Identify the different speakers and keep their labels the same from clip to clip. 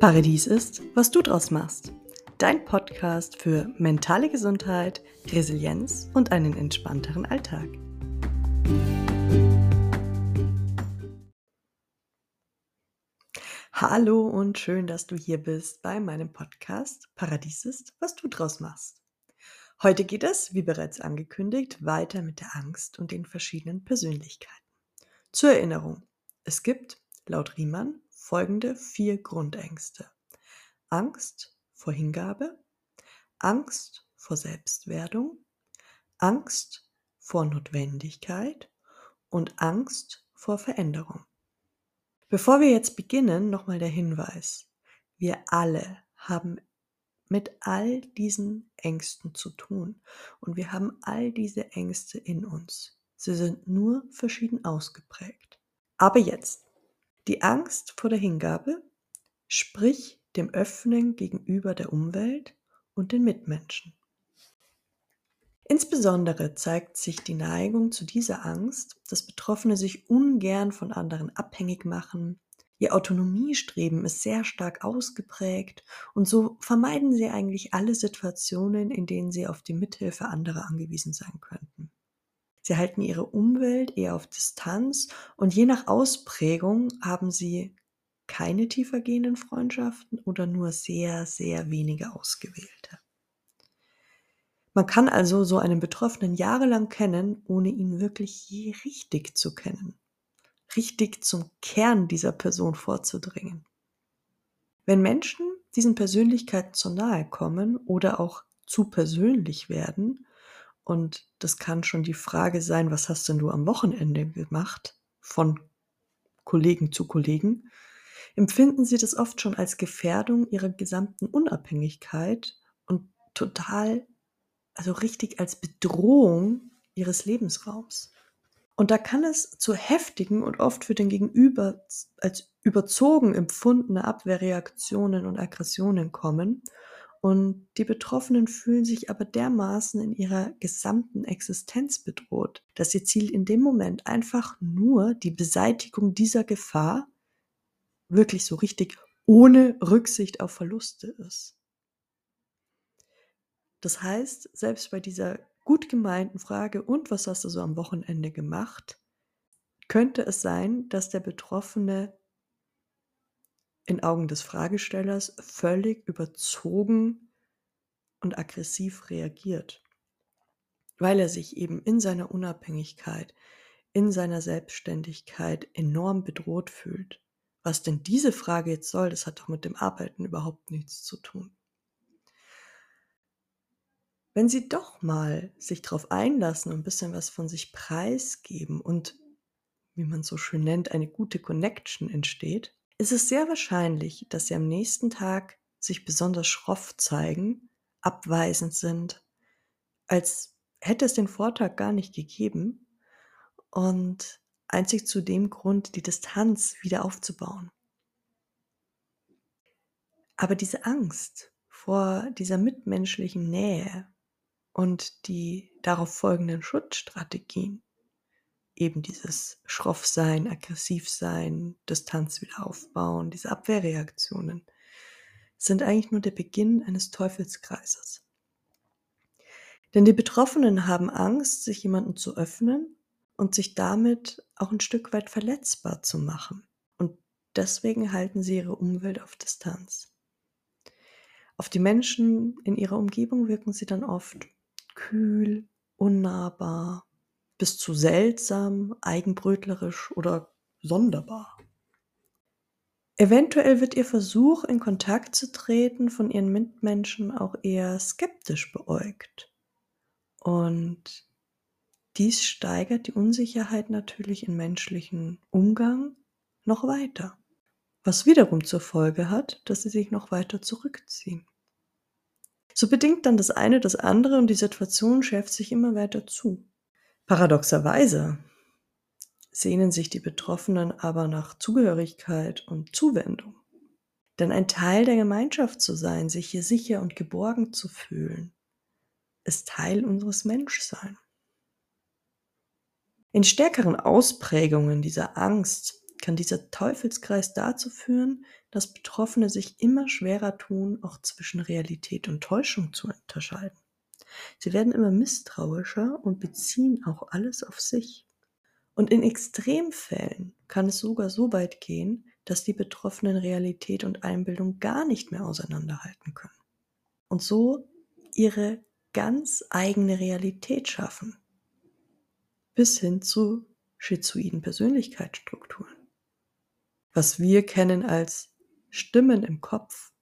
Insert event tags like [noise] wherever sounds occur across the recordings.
Speaker 1: Paradies ist, was du draus machst. Dein Podcast für mentale Gesundheit, Resilienz und einen entspannteren Alltag. Hallo und schön, dass du hier bist bei meinem Podcast Paradies ist, was du draus machst. Heute geht es, wie bereits angekündigt, weiter mit der Angst und den verschiedenen Persönlichkeiten. Zur Erinnerung, es gibt, laut Riemann, folgende vier Grundängste. Angst vor Hingabe, Angst vor Selbstwerdung, Angst vor Notwendigkeit und Angst vor Veränderung. Bevor wir jetzt beginnen, nochmal der Hinweis. Wir alle haben mit all diesen Ängsten zu tun und wir haben all diese Ängste in uns. Sie sind nur verschieden ausgeprägt. Aber jetzt, die Angst vor der Hingabe, sprich dem Öffnen gegenüber der Umwelt und den Mitmenschen. Insbesondere zeigt sich die Neigung zu dieser Angst, dass Betroffene sich ungern von anderen abhängig machen. Ihr Autonomiestreben ist sehr stark ausgeprägt und so vermeiden sie eigentlich alle Situationen, in denen sie auf die Mithilfe anderer angewiesen sein könnten. Sie halten ihre Umwelt eher auf Distanz und je nach Ausprägung haben sie keine tiefergehenden Freundschaften oder nur sehr, sehr wenige ausgewählte. Man kann also so einen Betroffenen jahrelang kennen, ohne ihn wirklich je richtig zu kennen, richtig zum Kern dieser Person vorzudringen. Wenn Menschen diesen Persönlichkeiten zu nahe kommen oder auch zu persönlich werden, und das kann schon die Frage sein, was hast denn du am Wochenende gemacht? Von Kollegen zu Kollegen. Empfinden sie das oft schon als Gefährdung ihrer gesamten Unabhängigkeit und total, also richtig als Bedrohung ihres Lebensraums. Und da kann es zu heftigen und oft für den Gegenüber als überzogen empfundene Abwehrreaktionen und Aggressionen kommen und die Betroffenen fühlen sich aber dermaßen in ihrer gesamten Existenz bedroht, dass ihr Ziel in dem Moment einfach nur die Beseitigung dieser Gefahr wirklich so richtig ohne Rücksicht auf Verluste ist. Das heißt, selbst bei dieser gut gemeinten Frage, und was hast du so am Wochenende gemacht, könnte es sein, dass der Betroffene in Augen des Fragestellers völlig überzogen und aggressiv reagiert, weil er sich eben in seiner Unabhängigkeit, in seiner Selbstständigkeit enorm bedroht fühlt. Was denn diese Frage jetzt soll, das hat doch mit dem Arbeiten überhaupt nichts zu tun. Wenn Sie doch mal sich darauf einlassen und ein bisschen was von sich preisgeben und, wie man so schön nennt, eine gute Connection entsteht, ist es sehr wahrscheinlich, dass sie am nächsten Tag sich besonders schroff zeigen, abweisend sind, als hätte es den Vortag gar nicht gegeben und einzig zu dem Grund, die Distanz wieder aufzubauen. Aber diese Angst vor dieser mitmenschlichen Nähe und die darauf folgenden Schutzstrategien, eben dieses Schroffsein, Aggressivsein, Distanz wieder aufbauen, diese Abwehrreaktionen, sind eigentlich nur der Beginn eines Teufelskreises. Denn die Betroffenen haben Angst, sich jemandem zu öffnen und sich damit auch ein Stück weit verletzbar zu machen. Und deswegen halten sie ihre Umwelt auf Distanz. Auf die Menschen in ihrer Umgebung wirken sie dann oft kühl, unnahbar, bis zu seltsam, eigenbrötlerisch oder sonderbar. Eventuell wird ihr Versuch, in Kontakt zu treten, von ihren Mitmenschen auch eher skeptisch beäugt. Und dies steigert die Unsicherheit natürlich im menschlichen Umgang noch weiter, was wiederum zur Folge hat, dass sie sich noch weiter zurückziehen. So bedingt dann das eine das andere und die Situation schärft sich immer weiter zu. Paradoxerweise sehnen sich die Betroffenen aber nach Zugehörigkeit und Zuwendung. Denn ein Teil der Gemeinschaft zu sein, sich hier sicher und geborgen zu fühlen, ist Teil unseres Menschseins. In stärkeren Ausprägungen dieser Angst kann dieser Teufelskreis dazu führen, dass Betroffene sich immer schwerer tun, auch zwischen Realität und Täuschung zu unterscheiden. Sie werden immer misstrauischer und beziehen auch alles auf sich. Und in Extremfällen kann es sogar so weit gehen, dass die Betroffenen Realität und Einbildung gar nicht mehr auseinanderhalten können. Und so ihre ganz eigene Realität schaffen. Bis hin zu schizoiden Persönlichkeitsstrukturen. Was wir kennen als Stimmen im Kopf.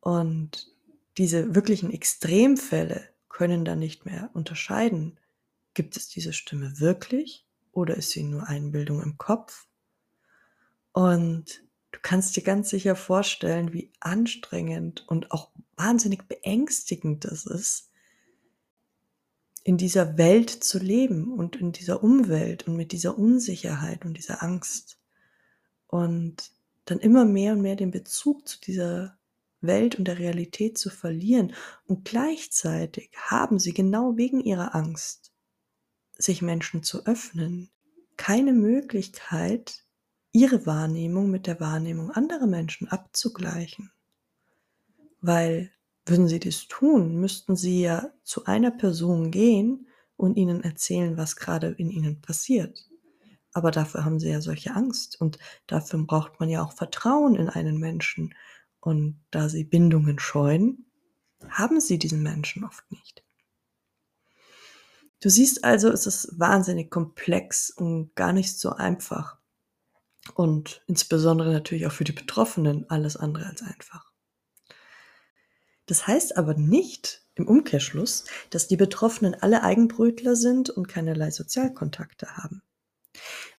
Speaker 1: Und diese wirklichen Extremfälle können dann nicht mehr unterscheiden. Gibt es diese Stimme wirklich oder ist sie nur Einbildung im Kopf? Und du kannst dir ganz sicher vorstellen, wie anstrengend und auch wahnsinnig beängstigend das ist, in dieser Welt zu leben und in dieser Umwelt und mit dieser Unsicherheit und dieser Angst. Und dann immer mehr und mehr den Bezug zu dieser Welt und der Realität zu verlieren. Und gleichzeitig haben sie genau wegen ihrer Angst, sich Menschen zu öffnen, keine Möglichkeit, ihre Wahrnehmung mit der Wahrnehmung anderer Menschen abzugleichen. Weil würden sie das tun, müssten sie ja zu einer Person gehen und ihnen erzählen, was gerade in ihnen passiert. Aber dafür haben sie ja solche Angst und dafür braucht man ja auch Vertrauen in einen Menschen. Und da sie Bindungen scheuen, haben sie diesen Menschen oft nicht. Du siehst also, es ist wahnsinnig komplex und gar nicht so einfach. Und insbesondere natürlich auch für die Betroffenen alles andere als einfach. Das heißt aber nicht im Umkehrschluss, dass die Betroffenen alle Eigenbrötler sind und keinerlei Sozialkontakte haben.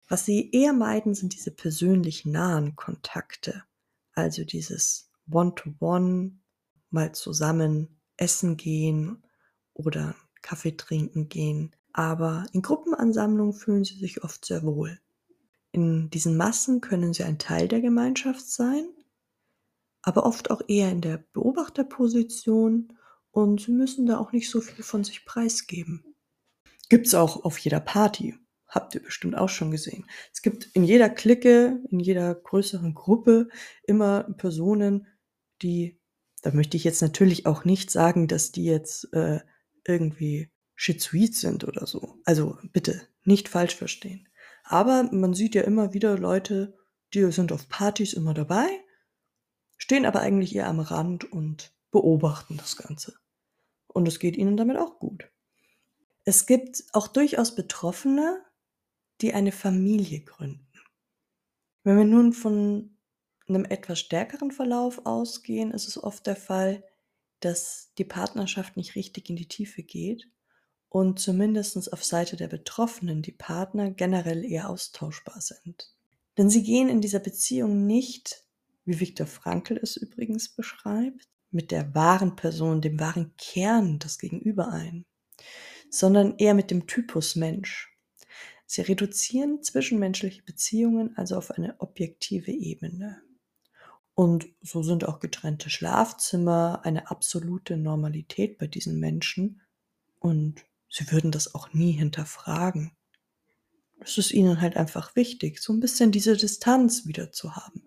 Speaker 1: Was sie eher meiden, sind diese persönlich nahen Kontakte, also dieses One-to-One, mal zusammen essen gehen oder Kaffee trinken gehen. Aber in Gruppenansammlungen fühlen sie sich oft sehr wohl. In diesen Massen können sie ein Teil der Gemeinschaft sein, aber oft auch eher in der Beobachterposition und sie müssen da auch nicht so viel von sich preisgeben. Gibt's auch auf jeder Party. Habt ihr bestimmt auch schon gesehen. Es gibt in jeder Clique, in jeder größeren Gruppe immer Personen, die, da möchte ich jetzt natürlich auch nicht sagen, dass die jetzt äh, irgendwie schizoid sind oder so. Also bitte nicht falsch verstehen. Aber man sieht ja immer wieder Leute, die sind auf Partys immer dabei stehen aber eigentlich eher am Rand und beobachten das Ganze. Und es geht ihnen damit auch gut. Es gibt auch durchaus Betroffene, die eine Familie gründen. Wenn wir nun von einem etwas stärkeren Verlauf ausgehen, ist es oft der Fall, dass die Partnerschaft nicht richtig in die Tiefe geht und zumindest auf Seite der Betroffenen die Partner generell eher austauschbar sind. Denn sie gehen in dieser Beziehung nicht wie Viktor Frankl es übrigens beschreibt, mit der wahren Person, dem wahren Kern des Gegenüber ein, sondern eher mit dem Typus Mensch. Sie reduzieren zwischenmenschliche Beziehungen also auf eine objektive Ebene. Und so sind auch getrennte Schlafzimmer eine absolute Normalität bei diesen Menschen und sie würden das auch nie hinterfragen. Es ist ihnen halt einfach wichtig, so ein bisschen diese Distanz wieder zu haben.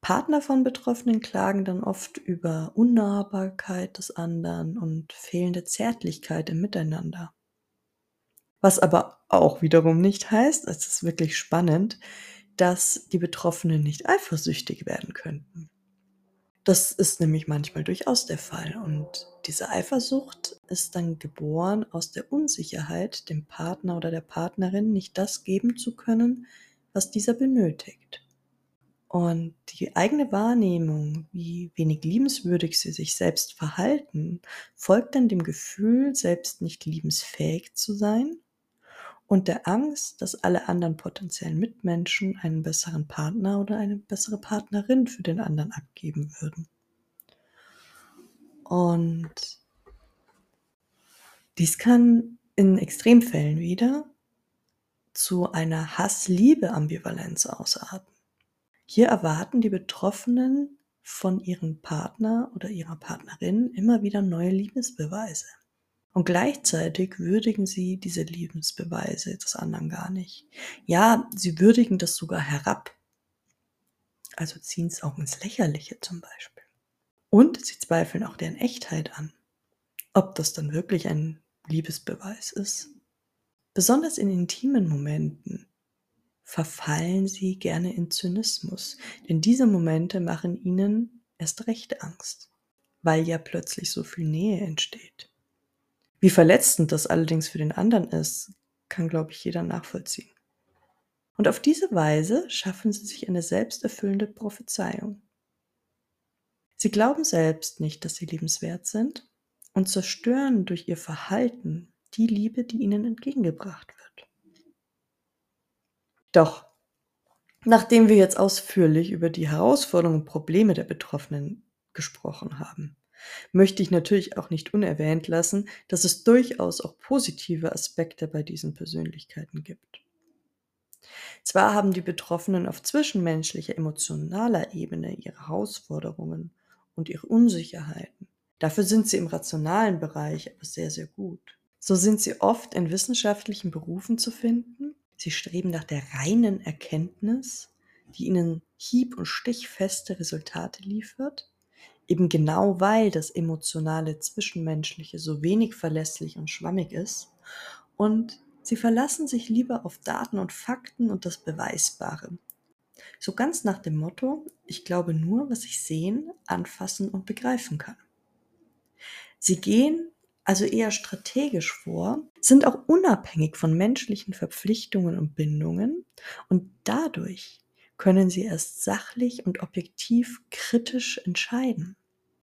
Speaker 1: Partner von Betroffenen klagen dann oft über Unnahbarkeit des anderen und fehlende Zärtlichkeit im Miteinander. Was aber auch wiederum nicht heißt, es ist wirklich spannend, dass die Betroffenen nicht eifersüchtig werden könnten. Das ist nämlich manchmal durchaus der Fall und diese Eifersucht ist dann geboren aus der Unsicherheit, dem Partner oder der Partnerin nicht das geben zu können, was dieser benötigt. Und die eigene Wahrnehmung, wie wenig liebenswürdig sie sich selbst verhalten, folgt dann dem Gefühl, selbst nicht liebensfähig zu sein und der Angst, dass alle anderen potenziellen Mitmenschen einen besseren Partner oder eine bessere Partnerin für den anderen abgeben würden. Und dies kann in Extremfällen wieder zu einer Hass-Liebe-Ambivalenz ausarten. Hier erwarten die Betroffenen von ihrem Partner oder ihrer Partnerin immer wieder neue Liebesbeweise. Und gleichzeitig würdigen sie diese Liebensbeweise des anderen gar nicht. Ja, sie würdigen das sogar herab. Also ziehen es auch ins Lächerliche zum Beispiel. Und sie zweifeln auch deren Echtheit an. Ob das dann wirklich ein Liebesbeweis ist. Besonders in intimen Momenten verfallen sie gerne in Zynismus, denn diese Momente machen ihnen erst recht Angst, weil ja plötzlich so viel Nähe entsteht. Wie verletzend das allerdings für den anderen ist, kann, glaube ich, jeder nachvollziehen. Und auf diese Weise schaffen sie sich eine selbsterfüllende Prophezeiung. Sie glauben selbst nicht, dass sie liebenswert sind und zerstören durch ihr Verhalten die Liebe, die ihnen entgegengebracht wird. Doch, nachdem wir jetzt ausführlich über die Herausforderungen und Probleme der Betroffenen gesprochen haben, möchte ich natürlich auch nicht unerwähnt lassen, dass es durchaus auch positive Aspekte bei diesen Persönlichkeiten gibt. Zwar haben die Betroffenen auf zwischenmenschlicher, emotionaler Ebene ihre Herausforderungen und ihre Unsicherheiten. Dafür sind sie im rationalen Bereich aber sehr, sehr gut. So sind sie oft in wissenschaftlichen Berufen zu finden Sie streben nach der reinen Erkenntnis, die ihnen hieb- und stichfeste Resultate liefert, eben genau weil das emotionale Zwischenmenschliche so wenig verlässlich und schwammig ist. Und sie verlassen sich lieber auf Daten und Fakten und das Beweisbare. So ganz nach dem Motto, ich glaube nur, was ich sehen, anfassen und begreifen kann. Sie gehen also eher strategisch vor, sind auch unabhängig von menschlichen Verpflichtungen und Bindungen und dadurch können sie erst sachlich und objektiv kritisch entscheiden.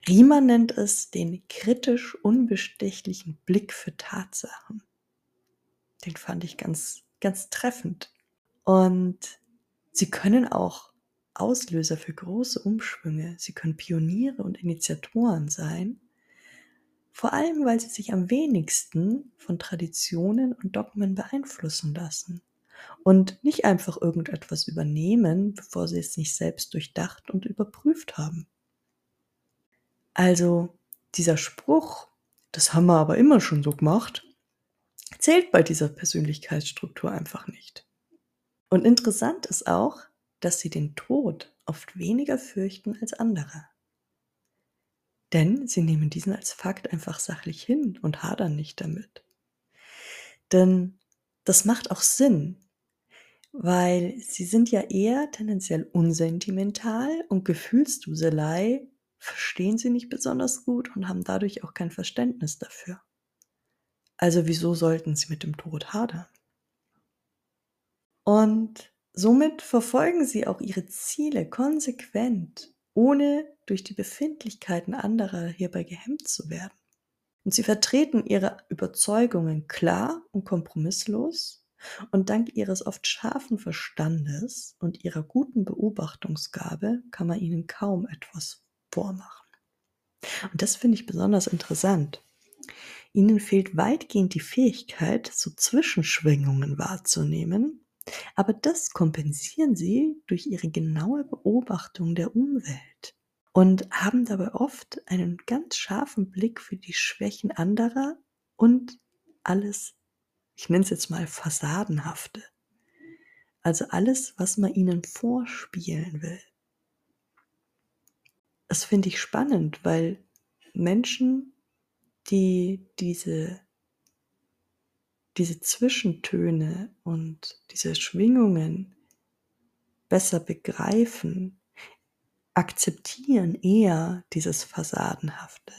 Speaker 1: Riemann nennt es den kritisch unbestechlichen Blick für Tatsachen. Den fand ich ganz, ganz treffend. Und sie können auch Auslöser für große Umschwünge. Sie können Pioniere und Initiatoren sein vor allem weil sie sich am wenigsten von Traditionen und Dogmen beeinflussen lassen und nicht einfach irgendetwas übernehmen, bevor sie es nicht selbst durchdacht und überprüft haben. Also dieser Spruch, das haben wir aber immer schon so gemacht, zählt bei dieser Persönlichkeitsstruktur einfach nicht. Und interessant ist auch, dass sie den Tod oft weniger fürchten als andere. Denn sie nehmen diesen als Fakt einfach sachlich hin und hadern nicht damit. Denn das macht auch Sinn, weil sie sind ja eher tendenziell unsentimental und Gefühlsduselei verstehen sie nicht besonders gut und haben dadurch auch kein Verständnis dafür. Also wieso sollten sie mit dem Tod hadern? Und somit verfolgen sie auch ihre Ziele konsequent ohne durch die Befindlichkeiten anderer hierbei gehemmt zu werden. Und sie vertreten ihre Überzeugungen klar und kompromisslos und dank ihres oft scharfen Verstandes und ihrer guten Beobachtungsgabe kann man ihnen kaum etwas vormachen. Und das finde ich besonders interessant. Ihnen fehlt weitgehend die Fähigkeit, so Zwischenschwingungen wahrzunehmen, aber das kompensieren sie durch ihre genaue Beobachtung der Umwelt und haben dabei oft einen ganz scharfen Blick für die Schwächen anderer und alles, ich nenne es jetzt mal Fassadenhafte. Also alles, was man ihnen vorspielen will. Das finde ich spannend, weil Menschen, die diese diese Zwischentöne und diese Schwingungen besser begreifen, akzeptieren eher dieses Fassadenhafte.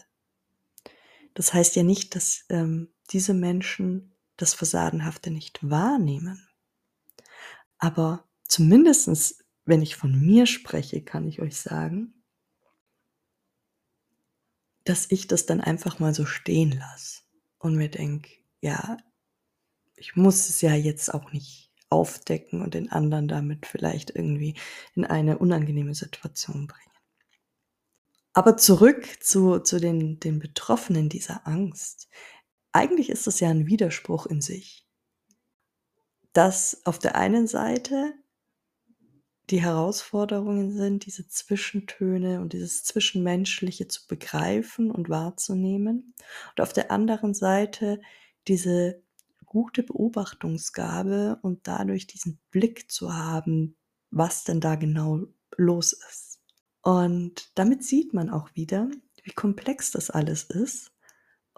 Speaker 1: Das heißt ja nicht, dass ähm, diese Menschen das Fassadenhafte nicht wahrnehmen. Aber zumindestens, wenn ich von mir spreche, kann ich euch sagen, dass ich das dann einfach mal so stehen lasse und mir denke, ja, ich muss es ja jetzt auch nicht aufdecken und den anderen damit vielleicht irgendwie in eine unangenehme Situation bringen. Aber zurück zu, zu den, den Betroffenen dieser Angst. Eigentlich ist es ja ein Widerspruch in sich, dass auf der einen Seite die Herausforderungen sind, diese Zwischentöne und dieses Zwischenmenschliche zu begreifen und wahrzunehmen. Und auf der anderen Seite diese gute Beobachtungsgabe und dadurch diesen Blick zu haben, was denn da genau los ist. Und damit sieht man auch wieder, wie komplex das alles ist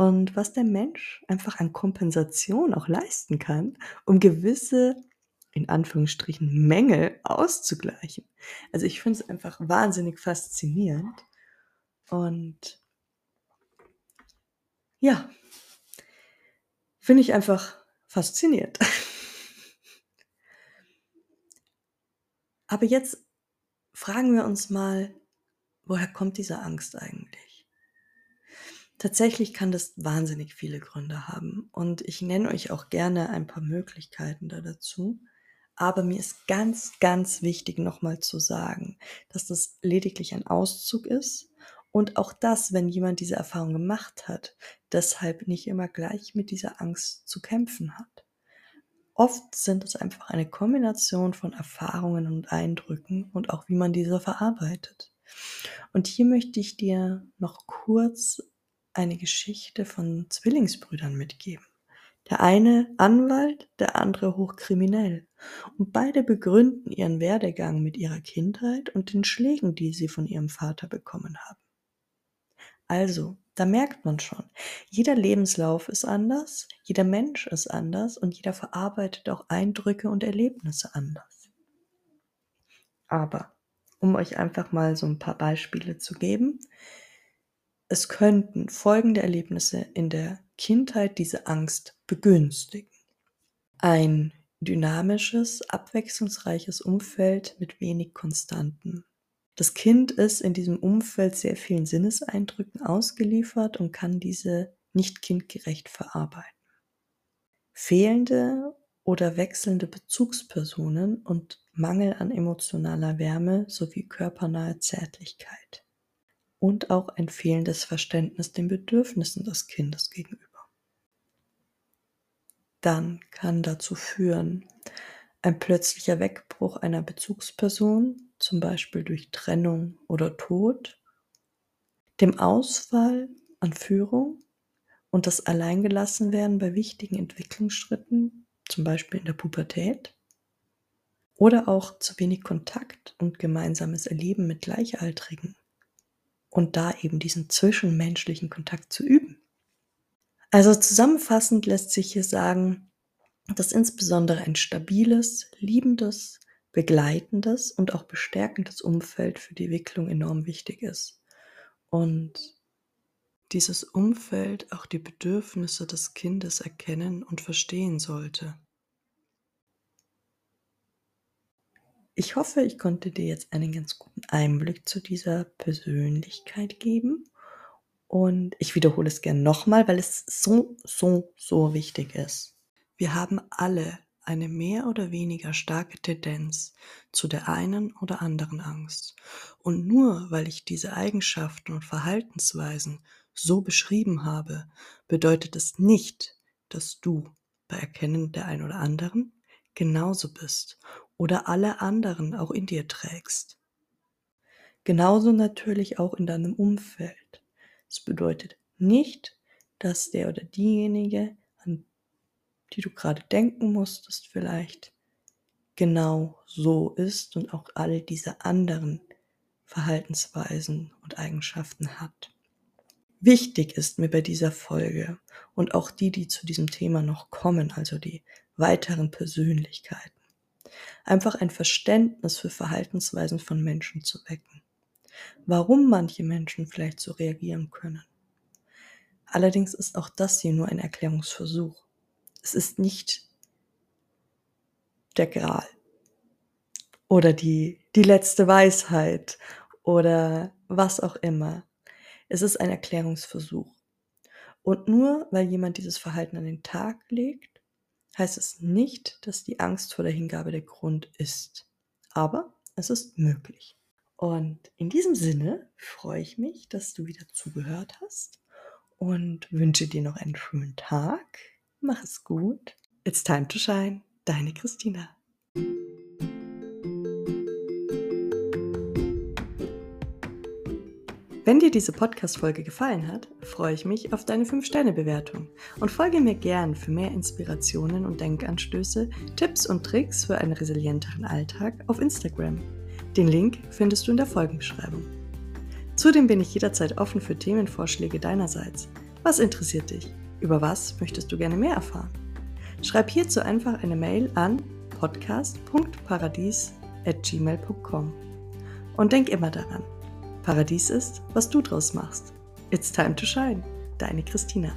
Speaker 1: und was der Mensch einfach an Kompensation auch leisten kann, um gewisse in Anführungsstrichen Mängel auszugleichen. Also ich finde es einfach wahnsinnig faszinierend und ja, finde ich einfach faszinierend. [laughs] Aber jetzt fragen wir uns mal, woher kommt diese Angst eigentlich? Tatsächlich kann das wahnsinnig viele Gründe haben und ich nenne euch auch gerne ein paar Möglichkeiten da dazu. Aber mir ist ganz, ganz wichtig nochmal zu sagen, dass das lediglich ein Auszug ist und auch das, wenn jemand diese Erfahrung gemacht hat, deshalb nicht immer gleich mit dieser Angst zu kämpfen hat. Oft sind es einfach eine Kombination von Erfahrungen und Eindrücken und auch wie man diese verarbeitet. Und hier möchte ich dir noch kurz eine Geschichte von Zwillingsbrüdern mitgeben. Der eine Anwalt, der andere hochkriminell. Und beide begründen ihren Werdegang mit ihrer Kindheit und den Schlägen, die sie von ihrem Vater bekommen haben. Also, da merkt man schon, jeder Lebenslauf ist anders, jeder Mensch ist anders und jeder verarbeitet auch Eindrücke und Erlebnisse anders. Aber, um euch einfach mal so ein paar Beispiele zu geben, es könnten folgende Erlebnisse in der Kindheit diese Angst begünstigen. Ein dynamisches, abwechslungsreiches Umfeld mit wenig Konstanten. Das Kind ist in diesem Umfeld sehr vielen Sinneseindrücken ausgeliefert und kann diese nicht kindgerecht verarbeiten. Fehlende oder wechselnde Bezugspersonen und Mangel an emotionaler Wärme sowie körpernahe Zärtlichkeit. Und auch ein fehlendes Verständnis den Bedürfnissen des Kindes gegenüber. Dann kann dazu führen ein plötzlicher Wegbruch einer Bezugsperson, zum Beispiel durch Trennung oder Tod, dem Ausfall an Führung und das Alleingelassenwerden bei wichtigen Entwicklungsschritten, zum Beispiel in der Pubertät, oder auch zu wenig Kontakt und gemeinsames Erleben mit Gleichaltrigen und da eben diesen zwischenmenschlichen Kontakt zu üben. Also zusammenfassend lässt sich hier sagen, dass insbesondere ein stabiles, liebendes, begleitendes und auch bestärkendes Umfeld für die Entwicklung enorm wichtig ist. Und dieses Umfeld auch die Bedürfnisse des Kindes erkennen und verstehen sollte. Ich hoffe, ich konnte dir jetzt einen ganz guten Einblick zu dieser Persönlichkeit geben. Und ich wiederhole es gern nochmal, weil es so, so, so wichtig ist. Wir haben alle eine mehr oder weniger starke Tendenz zu der einen oder anderen Angst. Und nur weil ich diese Eigenschaften und Verhaltensweisen so beschrieben habe, bedeutet es nicht, dass du bei Erkennen der einen oder anderen genauso bist oder alle anderen auch in dir trägst. Genauso natürlich auch in deinem Umfeld. Es bedeutet nicht, dass der oder diejenige, an die du gerade denken musstest, vielleicht genau so ist und auch alle diese anderen Verhaltensweisen und Eigenschaften hat. Wichtig ist mir bei dieser Folge und auch die, die zu diesem Thema noch kommen, also die weiteren Persönlichkeiten, einfach ein Verständnis für Verhaltensweisen von Menschen zu wecken. Warum manche Menschen vielleicht so reagieren können. Allerdings ist auch das hier nur ein Erklärungsversuch. Es ist nicht der Gral oder die, die letzte Weisheit oder was auch immer. Es ist ein Erklärungsversuch. Und nur weil jemand dieses Verhalten an den Tag legt, heißt es nicht, dass die Angst vor der Hingabe der Grund ist. Aber es ist möglich. Und in diesem Sinne freue ich mich, dass du wieder zugehört hast und wünsche dir noch einen schönen Tag. Mach es gut. It's time to shine. Deine Christina. Wenn dir diese Podcast-Folge gefallen hat, freue ich mich auf deine 5-Sterne-Bewertung und folge mir gern für mehr Inspirationen und Denkanstöße, Tipps und Tricks für einen resilienteren Alltag auf Instagram. Den Link findest du in der Folgenbeschreibung. Zudem bin ich jederzeit offen für Themenvorschläge deinerseits. Was interessiert dich? Über was möchtest du gerne mehr erfahren? Schreib hierzu einfach eine Mail an podcast.paradies.gmail.com. Und denk immer daran, Paradies ist, was du draus machst. It's time to shine. Deine Christina.